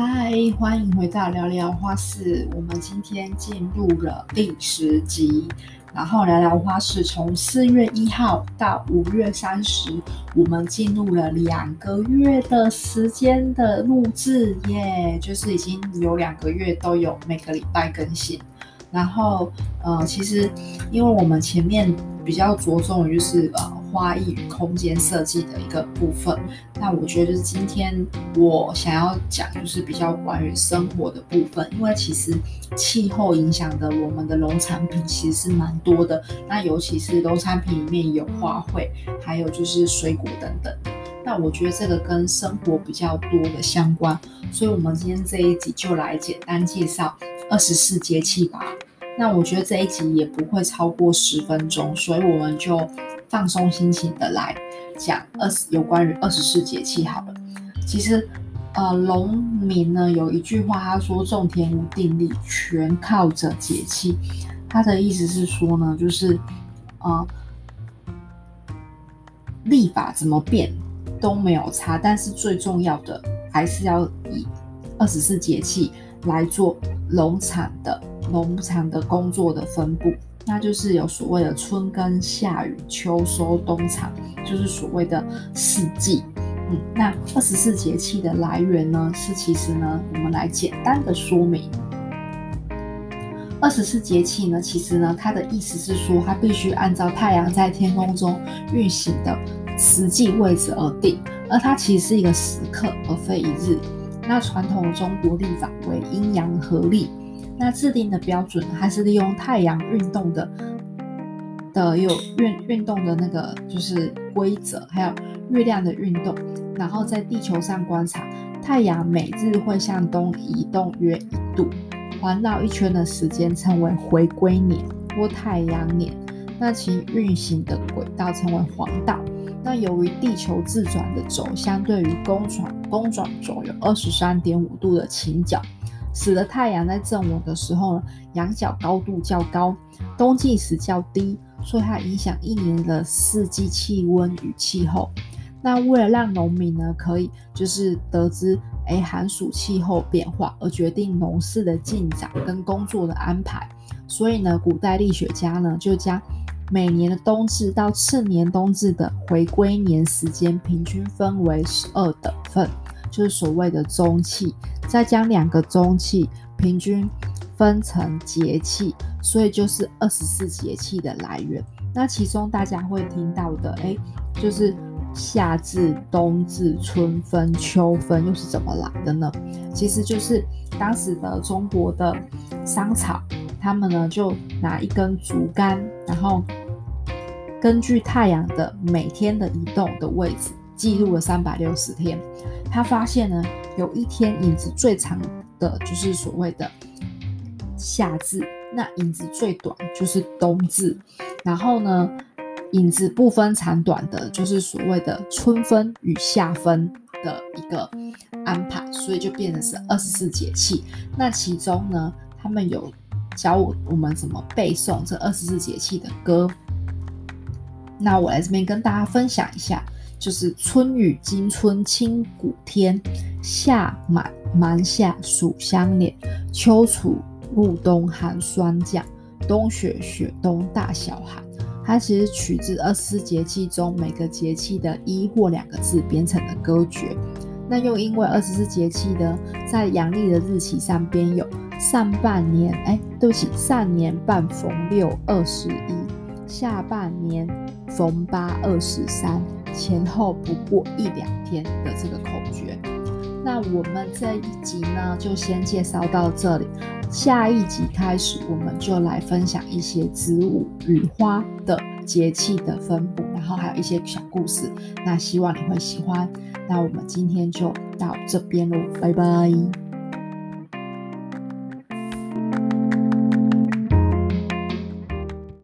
嗨，欢迎回到聊聊花市。我们今天进入了第十集，然后聊聊花市从四月一号到五月三十，我们进入了两个月的时间的录制耶，就是已经有两个月都有每个礼拜更新。然后呃，其实因为我们前面比较着重于就是呃。花艺与空间设计的一个部分，那我觉得就是今天我想要讲，就是比较关于生活的部分，因为其实气候影响的我们的农产品其实是蛮多的，那尤其是农产品里面有花卉，还有就是水果等等，那我觉得这个跟生活比较多的相关，所以我们今天这一集就来简单介绍二十四节气吧。那我觉得这一集也不会超过十分钟，所以我们就。放松心情的来讲二十有关于二十四节气好了。其实，呃，农民呢有一句话，他说种田无定力，全靠着节气。他的意思是说呢，就是呃，历法怎么变都没有差，但是最重要的还是要以二十四节气来做农场的农场的工作的分布。那就是有所谓的春耕、夏雨、秋收、冬藏，就是所谓的四季。嗯，那二十四节气的来源呢，是其实呢，我们来简单的说明。二十四节气呢，其实呢，它的意思是说，它必须按照太阳在天空中运行的实际位置而定，而它其实是一个时刻，而非一日。那传统中国历法为阴阳合历。那制定的标准还是利用太阳运动的的有运运动的那个就是规则，还有月亮的运动，然后在地球上观察太阳每日会向东移动约一度，环绕一圈的时间称为回归年或太阳年。那其运行的轨道称为黄道。那由于地球自转的轴相对于公转公转轴有二十三点五度的倾角。使得太阳在正午的时候呢，仰角高度较高，冬季时较低，所以它影响一年的四季气温与气候。那为了让农民呢可以就是得知哎寒暑气候变化而决定农事的进展跟工作的安排，所以呢古代历学家呢就将每年的冬至到次年冬至的回归年时间平均分为十二等份。就是所谓的中气，再将两个中气平均分成节气，所以就是二十四节气的来源。那其中大家会听到的，哎，就是夏至、冬至、春分、秋分又是怎么来的呢？其实就是当时的中国的商朝，他们呢就拿一根竹竿，然后根据太阳的每天的移动的位置。记录了三百六十天，他发现呢，有一天影子最长的就是所谓的夏至，那影子最短就是冬至，然后呢，影子不分长短的，就是所谓的春分与夏分的一个安排，所以就变成是二十四节气。那其中呢，他们有教我我们怎么背诵这二十四节气的歌，那我来这边跟大家分享一下。就是春雨惊春清谷天，夏满芒夏暑相连，秋处入冬寒霜降，冬雪雪冬大小寒。它其实取自二十四节气中每个节气的一或两个字编成的歌诀。那又因为二十四节气呢，在阳历的日期上边有上半年，哎，对不起，上年半逢六二十一，下半年逢八二十三。前后不过一两天的这个口诀，那我们这一集呢就先介绍到这里，下一集开始我们就来分享一些植物与花的节气的分布，然后还有一些小故事，那希望你会喜欢。那我们今天就到这边喽，拜拜。